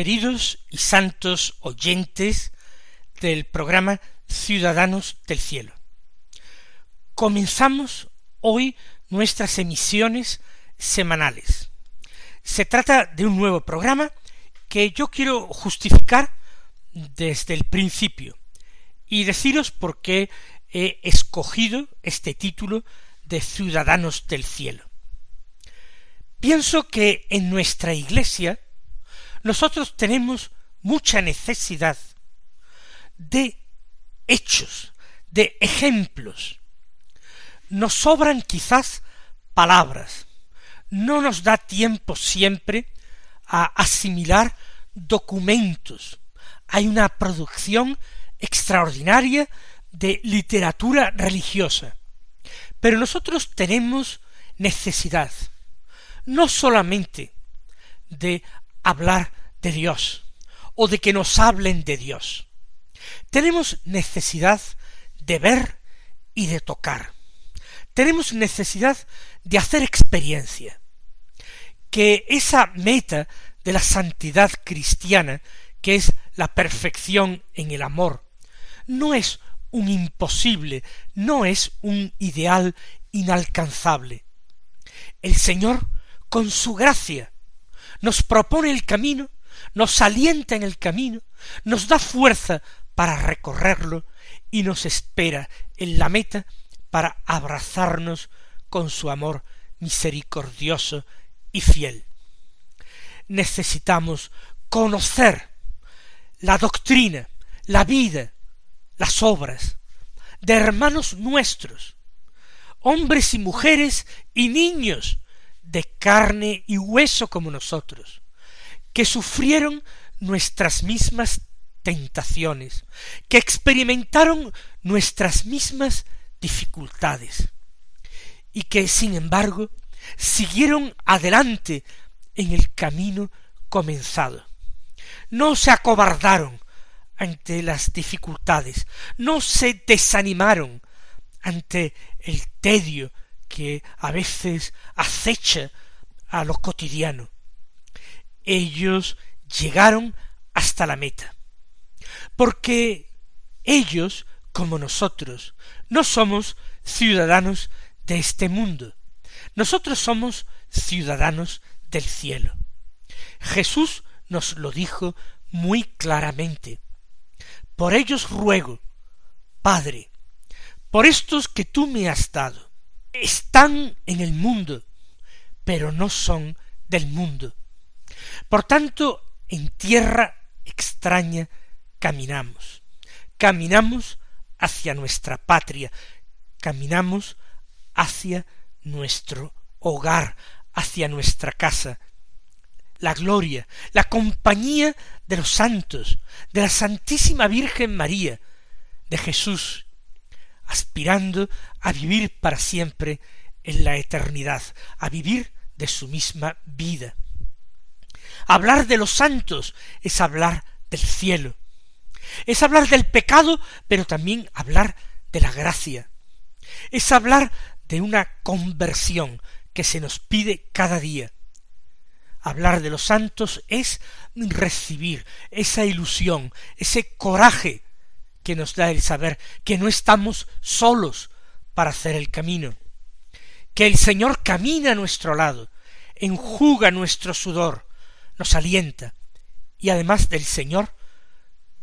Queridos y santos oyentes del programa Ciudadanos del Cielo. Comenzamos hoy nuestras emisiones semanales. Se trata de un nuevo programa que yo quiero justificar desde el principio y deciros por qué he escogido este título de Ciudadanos del Cielo. Pienso que en nuestra Iglesia nosotros tenemos mucha necesidad de hechos, de ejemplos. Nos sobran quizás palabras. No nos da tiempo siempre a asimilar documentos. Hay una producción extraordinaria de literatura religiosa. Pero nosotros tenemos necesidad no solamente de hablar de Dios o de que nos hablen de Dios. Tenemos necesidad de ver y de tocar. Tenemos necesidad de hacer experiencia. Que esa meta de la santidad cristiana, que es la perfección en el amor, no es un imposible, no es un ideal inalcanzable. El Señor, con su gracia, nos propone el camino, nos alienta en el camino, nos da fuerza para recorrerlo y nos espera en la meta para abrazarnos con su amor misericordioso y fiel. Necesitamos conocer la doctrina, la vida, las obras de hermanos nuestros, hombres y mujeres y niños de carne y hueso como nosotros, que sufrieron nuestras mismas tentaciones, que experimentaron nuestras mismas dificultades, y que, sin embargo, siguieron adelante en el camino comenzado. No se acobardaron ante las dificultades, no se desanimaron ante el tedio que a veces acecha a lo cotidiano. Ellos llegaron hasta la meta. Porque ellos, como nosotros, no somos ciudadanos de este mundo. Nosotros somos ciudadanos del cielo. Jesús nos lo dijo muy claramente. Por ellos ruego, Padre, por estos que tú me has dado, están en el mundo, pero no son del mundo. Por tanto, en tierra extraña caminamos. Caminamos hacia nuestra patria, caminamos hacia nuestro hogar, hacia nuestra casa. La gloria, la compañía de los santos, de la Santísima Virgen María, de Jesús aspirando a vivir para siempre en la eternidad, a vivir de su misma vida. Hablar de los santos es hablar del cielo, es hablar del pecado, pero también hablar de la gracia, es hablar de una conversión que se nos pide cada día. Hablar de los santos es recibir esa ilusión, ese coraje que nos da el saber que no estamos solos para hacer el camino, que el Señor camina a nuestro lado, enjuga nuestro sudor, nos alienta, y además del Señor,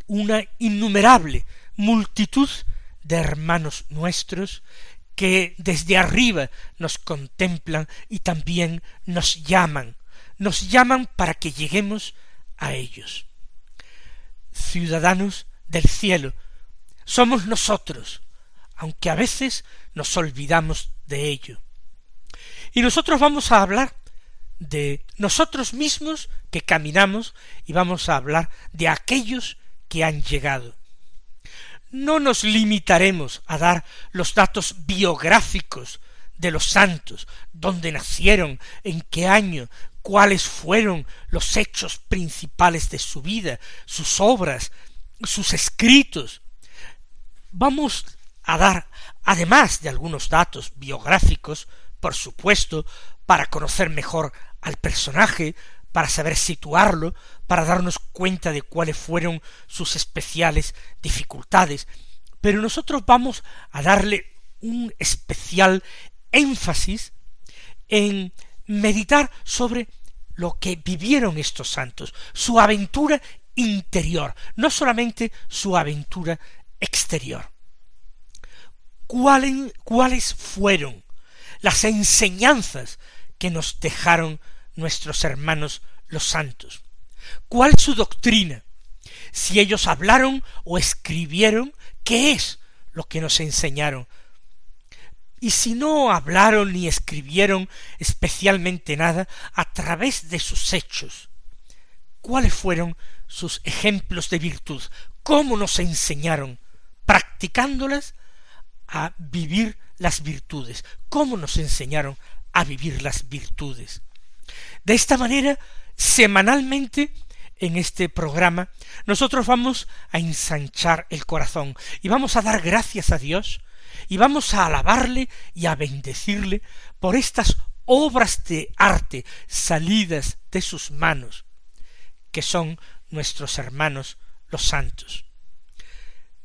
una innumerable multitud de hermanos nuestros que desde arriba nos contemplan y también nos llaman, nos llaman para que lleguemos a ellos. Ciudadanos del cielo, somos nosotros, aunque a veces nos olvidamos de ello. Y nosotros vamos a hablar de nosotros mismos que caminamos y vamos a hablar de aquellos que han llegado. No nos limitaremos a dar los datos biográficos de los santos, dónde nacieron, en qué año, cuáles fueron los hechos principales de su vida, sus obras, sus escritos. Vamos a dar, además de algunos datos biográficos, por supuesto, para conocer mejor al personaje, para saber situarlo, para darnos cuenta de cuáles fueron sus especiales dificultades, pero nosotros vamos a darle un especial énfasis en meditar sobre lo que vivieron estos santos, su aventura interior, no solamente su aventura exterior. ¿Cuáles, fueron las enseñanzas nos dejaron nuestros hermanos los santos. ¿Cuál su doctrina? Si ellos hablaron o escribieron, ¿qué es lo que nos enseñaron? Y si no hablaron ni escribieron especialmente nada a través de sus hechos, ¿cuáles fueron sus ejemplos de virtud? ¿Cómo nos enseñaron, practicándolas, a vivir las virtudes? ¿Cómo nos enseñaron a vivir las virtudes? De esta manera, semanalmente, en este programa, nosotros vamos a ensanchar el corazón y vamos a dar gracias a Dios y vamos a alabarle y a bendecirle por estas obras de arte salidas de sus manos, que son nuestros hermanos los santos.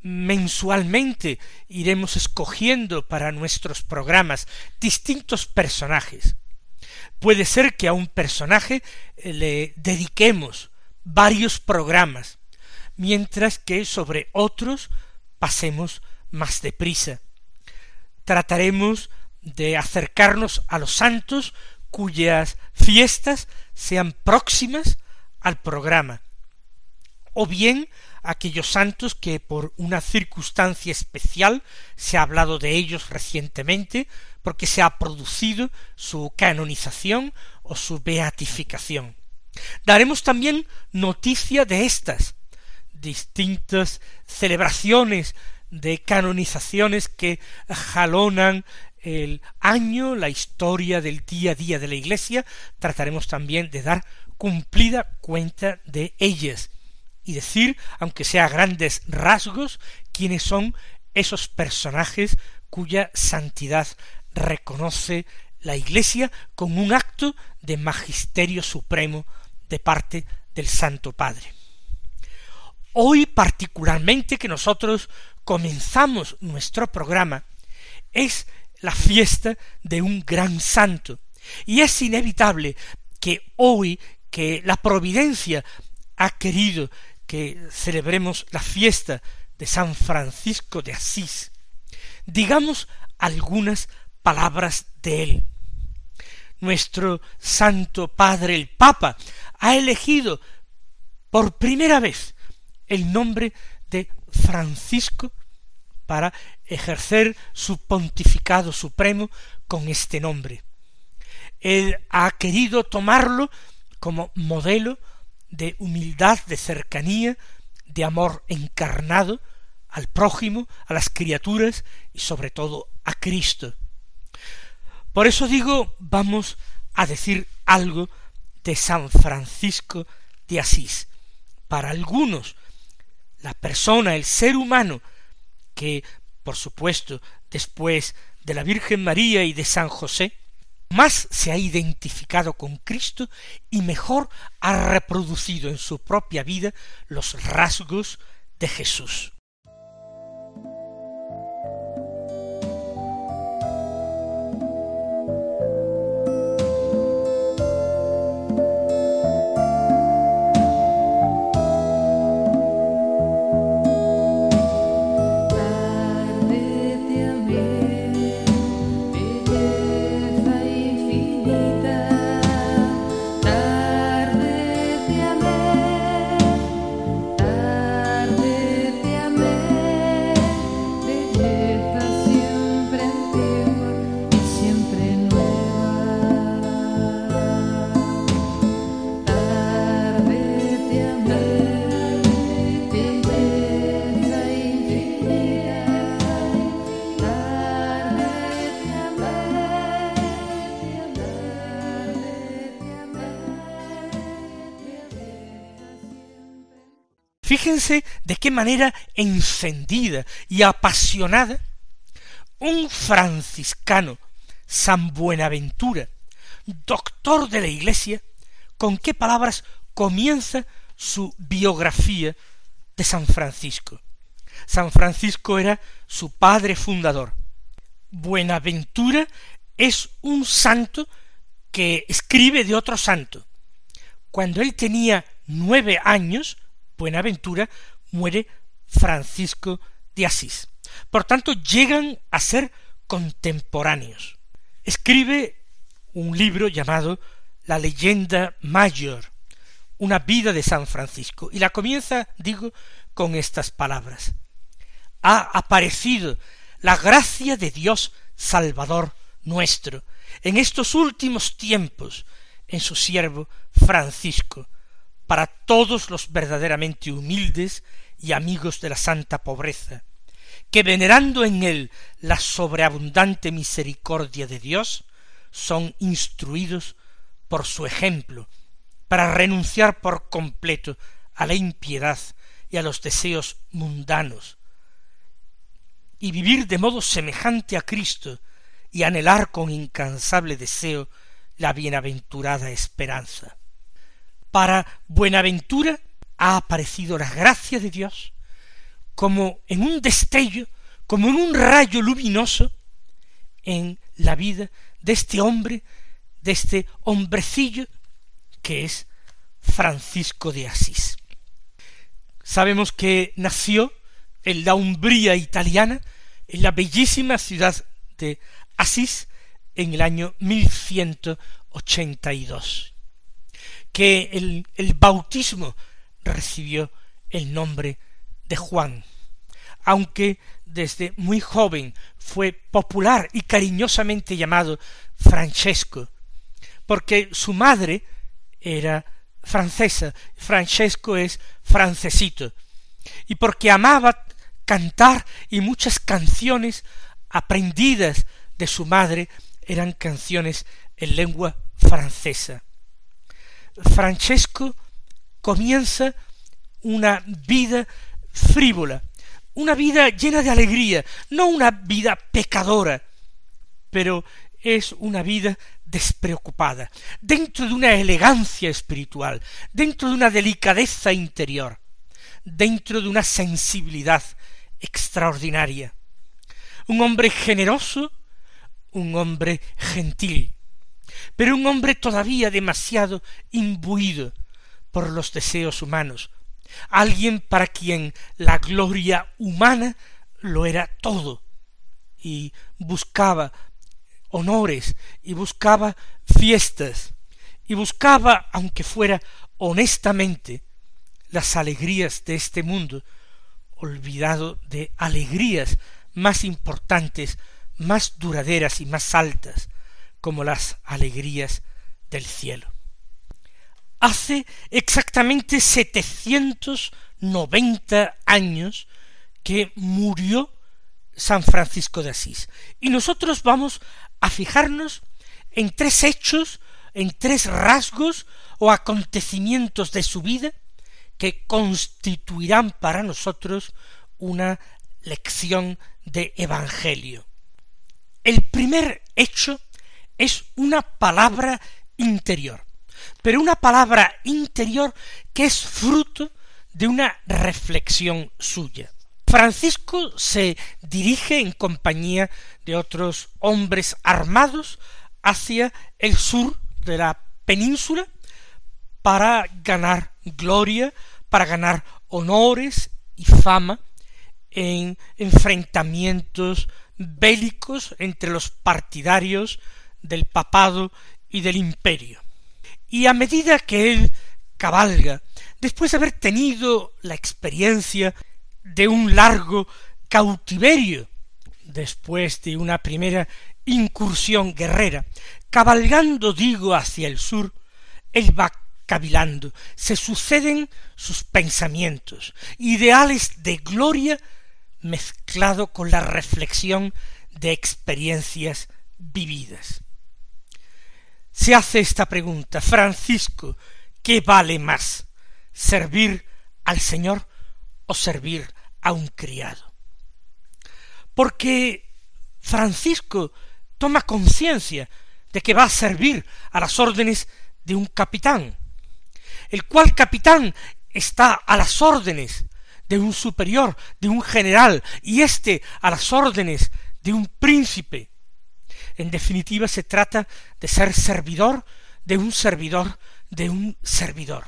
Mensualmente iremos escogiendo para nuestros programas distintos personajes, Puede ser que a un personaje eh, le dediquemos varios programas, mientras que sobre otros pasemos más deprisa. Trataremos de acercarnos a los santos cuyas fiestas sean próximas al programa, o bien aquellos santos que por una circunstancia especial se ha hablado de ellos recientemente, porque se ha producido su canonización o su beatificación. Daremos también noticia de estas distintas celebraciones de canonizaciones que jalonan el año, la historia del día a día de la Iglesia, trataremos también de dar cumplida cuenta de ellas y decir, aunque sea grandes rasgos, quiénes son esos personajes cuya santidad reconoce la Iglesia con un acto de magisterio supremo de parte del Santo Padre. Hoy particularmente que nosotros comenzamos nuestro programa es la fiesta de un gran santo y es inevitable que hoy que la providencia ha querido que celebremos la fiesta de San Francisco de Asís, digamos algunas palabras de él. Nuestro Santo Padre el Papa ha elegido por primera vez el nombre de Francisco para ejercer su pontificado supremo con este nombre. Él ha querido tomarlo como modelo de humildad, de cercanía, de amor encarnado al prójimo, a las criaturas y sobre todo a Cristo. Por eso digo, vamos a decir algo de San Francisco de Asís. Para algunos, la persona, el ser humano, que, por supuesto, después de la Virgen María y de San José, más se ha identificado con Cristo y mejor ha reproducido en su propia vida los rasgos de Jesús. Fíjense de qué manera encendida y apasionada un franciscano, San Buenaventura, doctor de la Iglesia, con qué palabras comienza su biografía de San Francisco. San Francisco era su padre fundador. Buenaventura es un santo que escribe de otro santo. Cuando él tenía nueve años, Buenaventura muere Francisco de Asís. Por tanto, llegan a ser contemporáneos. Escribe un libro llamado La leyenda mayor, una vida de San Francisco, y la comienza, digo, con estas palabras. Ha aparecido la gracia de Dios Salvador nuestro en estos últimos tiempos en su siervo Francisco, para todos los verdaderamente humildes y amigos de la santa pobreza, que venerando en él la sobreabundante misericordia de Dios, son instruidos por su ejemplo, para renunciar por completo a la impiedad y a los deseos mundanos, y vivir de modo semejante a Cristo, y anhelar con incansable deseo la bienaventurada esperanza. Para Buenaventura ha aparecido la gracia de Dios como en un destello, como en un rayo luminoso en la vida de este hombre, de este hombrecillo que es Francisco de Asís. Sabemos que nació en la Umbría italiana, en la bellísima ciudad de Asís, en el año 1182, que el, el bautismo recibió el nombre de Juan, aunque desde muy joven fue popular y cariñosamente llamado Francesco, porque su madre era francesa, Francesco es francesito, y porque amaba cantar y muchas canciones aprendidas de su madre eran canciones en lengua francesa. Francesco comienza una vida frívola, una vida llena de alegría, no una vida pecadora, pero es una vida despreocupada, dentro de una elegancia espiritual, dentro de una delicadeza interior, dentro de una sensibilidad extraordinaria. Un hombre generoso, un hombre gentil, pero un hombre todavía demasiado imbuido por los deseos humanos, alguien para quien la gloria humana lo era todo, y buscaba honores, y buscaba fiestas, y buscaba, aunque fuera honestamente, las alegrías de este mundo, olvidado de alegrías más importantes, más duraderas y más altas, como las alegrías del cielo hace exactamente setecientos noventa años que murió San Francisco de Asís. Y nosotros vamos a fijarnos en tres hechos, en tres rasgos o acontecimientos de su vida que constituirán para nosotros una lección de Evangelio. El primer hecho es una palabra interior pero una palabra interior que es fruto de una reflexión suya. Francisco se dirige en compañía de otros hombres armados hacia el sur de la península para ganar gloria, para ganar honores y fama en enfrentamientos bélicos entre los partidarios del papado y del imperio. Y a medida que él cabalga, después de haber tenido la experiencia de un largo cautiverio, después de una primera incursión guerrera, cabalgando, digo, hacia el sur, él va cavilando, se suceden sus pensamientos, ideales de gloria mezclado con la reflexión de experiencias vividas se hace esta pregunta, Francisco, ¿qué vale más? ¿Servir al Señor o servir a un criado. Porque Francisco toma conciencia de que va a servir a las órdenes de un capitán, el cual capitán está a las órdenes de un superior, de un general, y éste a las órdenes de un príncipe. En definitiva, se trata de ser servidor de un servidor de un servidor.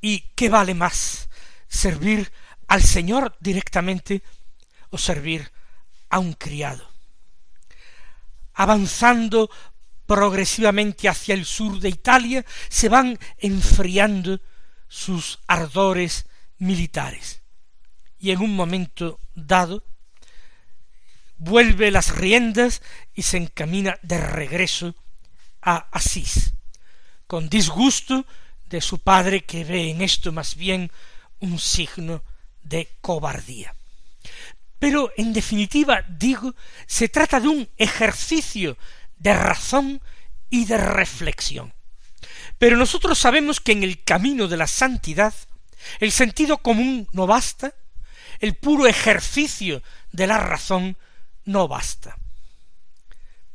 ¿Y qué vale más? ¿Servir al Señor directamente o servir a un criado? Avanzando progresivamente hacia el sur de Italia, se van enfriando sus ardores militares. Y en un momento dado, vuelve las riendas y se encamina de regreso a Asís, con disgusto de su padre que ve en esto más bien un signo de cobardía. Pero en definitiva, digo, se trata de un ejercicio de razón y de reflexión. Pero nosotros sabemos que en el camino de la santidad el sentido común no basta, el puro ejercicio de la razón no basta.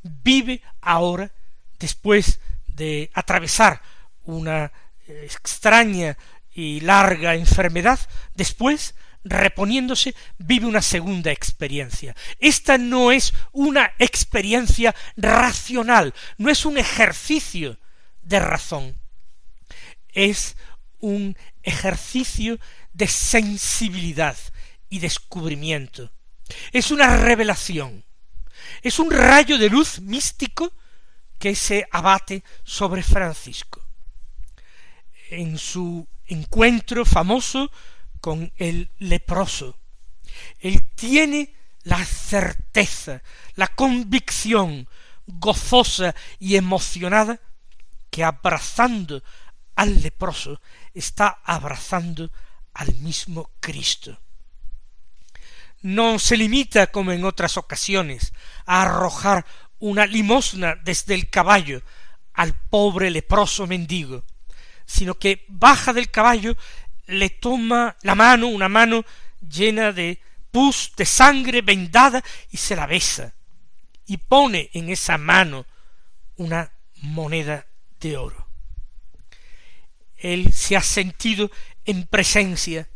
Vive ahora, después de atravesar una extraña y larga enfermedad, después, reponiéndose, vive una segunda experiencia. Esta no es una experiencia racional, no es un ejercicio de razón, es un ejercicio de sensibilidad y descubrimiento. Es una revelación, es un rayo de luz místico que se abate sobre Francisco. En su encuentro famoso con el leproso, él tiene la certeza, la convicción gozosa y emocionada que abrazando al leproso está abrazando al mismo Cristo. No se limita, como en otras ocasiones, a arrojar una limosna desde el caballo al pobre leproso mendigo, sino que baja del caballo, le toma la mano, una mano llena de pus, de sangre vendada, y se la besa, y pone en esa mano una moneda de oro. Él se ha sentido en presencia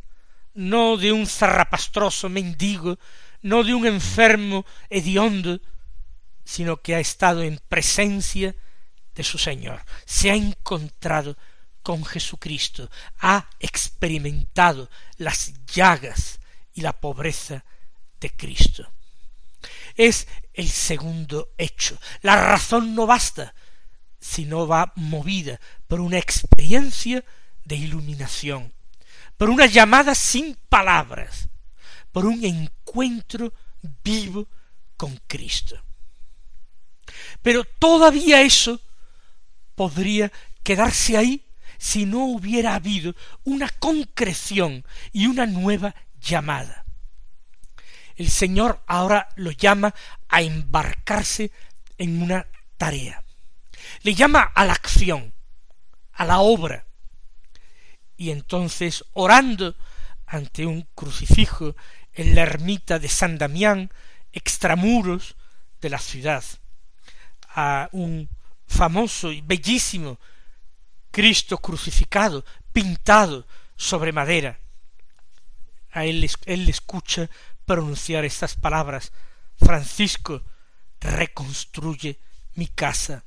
no de un zarrapastroso mendigo, no de un enfermo hediondo, sino que ha estado en presencia de su Señor, se ha encontrado con Jesucristo, ha experimentado las llagas y la pobreza de Cristo. Es el segundo hecho. La razón no basta, sino va movida por una experiencia de iluminación, por una llamada sin palabras, por un encuentro vivo con Cristo. Pero todavía eso podría quedarse ahí si no hubiera habido una concreción y una nueva llamada. El Señor ahora lo llama a embarcarse en una tarea le llama a la acción, a la obra. Y entonces, orando ante un crucifijo en la ermita de San Damián, extramuros de la ciudad, a un famoso y bellísimo Cristo crucificado, pintado sobre madera. A él, él le escucha pronunciar estas palabras, Francisco, reconstruye mi casa.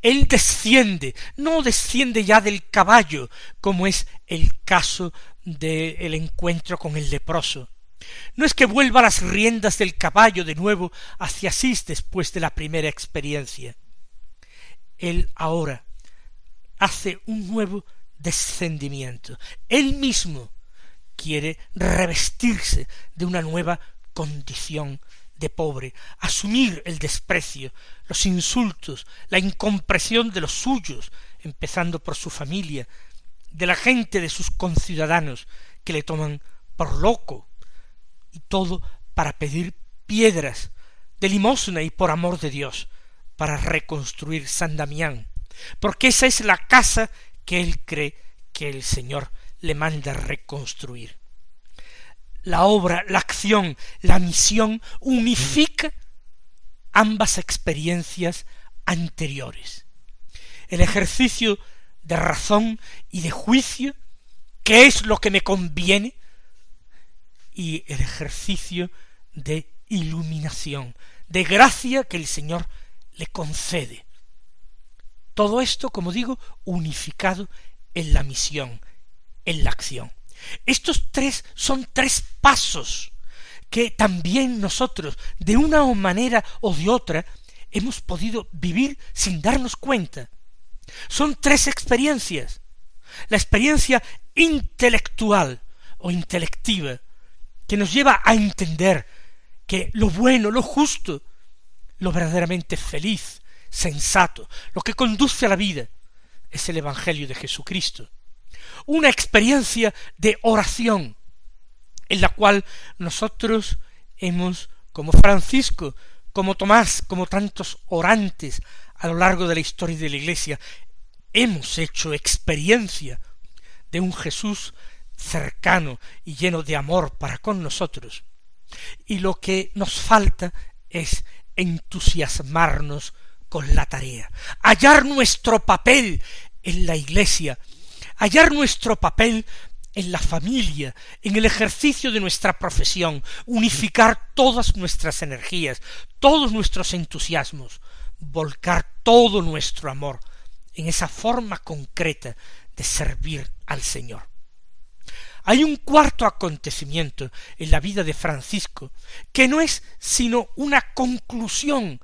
Él desciende, no desciende ya del caballo, como es el caso del encuentro con el leproso. No es que vuelva las riendas del caballo de nuevo hacia Asís después de la primera experiencia. Él ahora hace un nuevo descendimiento. Él mismo quiere revestirse de una nueva condición de pobre, asumir el desprecio, los insultos, la incompresión de los suyos, empezando por su familia, de la gente de sus conciudadanos, que le toman por loco, y todo para pedir piedras de limosna y por amor de Dios, para reconstruir San Damián, porque esa es la casa que él cree que el Señor le manda reconstruir. La obra, la acción, la misión unifica ambas experiencias anteriores. El ejercicio de razón y de juicio, qué es lo que me conviene, y el ejercicio de iluminación, de gracia que el Señor le concede. Todo esto, como digo, unificado en la misión, en la acción. Estos tres son tres pasos que también nosotros, de una manera o de otra, hemos podido vivir sin darnos cuenta. Son tres experiencias. La experiencia intelectual o intelectiva, que nos lleva a entender que lo bueno, lo justo, lo verdaderamente feliz, sensato, lo que conduce a la vida, es el Evangelio de Jesucristo. Una experiencia de oración, en la cual nosotros hemos, como Francisco, como Tomás, como tantos orantes a lo largo de la historia de la Iglesia, hemos hecho experiencia de un Jesús cercano y lleno de amor para con nosotros. Y lo que nos falta es entusiasmarnos con la tarea, hallar nuestro papel en la Iglesia, hallar nuestro papel en la familia, en el ejercicio de nuestra profesión, unificar todas nuestras energías, todos nuestros entusiasmos, volcar todo nuestro amor en esa forma concreta de servir al Señor. Hay un cuarto acontecimiento en la vida de Francisco, que no es sino una conclusión,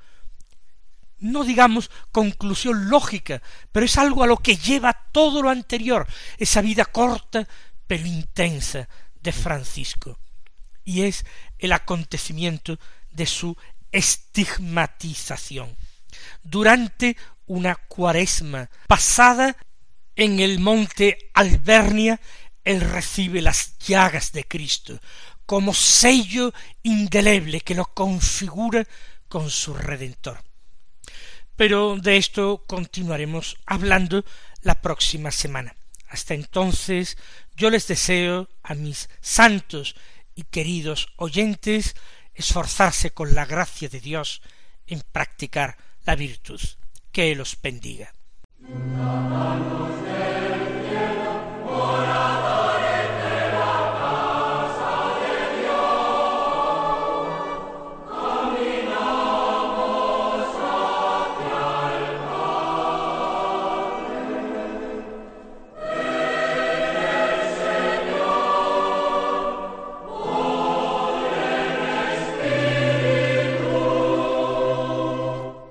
no digamos conclusión lógica, pero es algo a lo que lleva todo lo anterior, esa vida corta pero intensa de Francisco, y es el acontecimiento de su estigmatización. Durante una cuaresma pasada en el monte Albernia, él recibe las llagas de Cristo como sello indeleble que lo configura con su Redentor. Pero de esto continuaremos hablando la próxima semana. Hasta entonces yo les deseo a mis santos y queridos oyentes esforzarse con la gracia de Dios en practicar la virtud. Que los bendiga.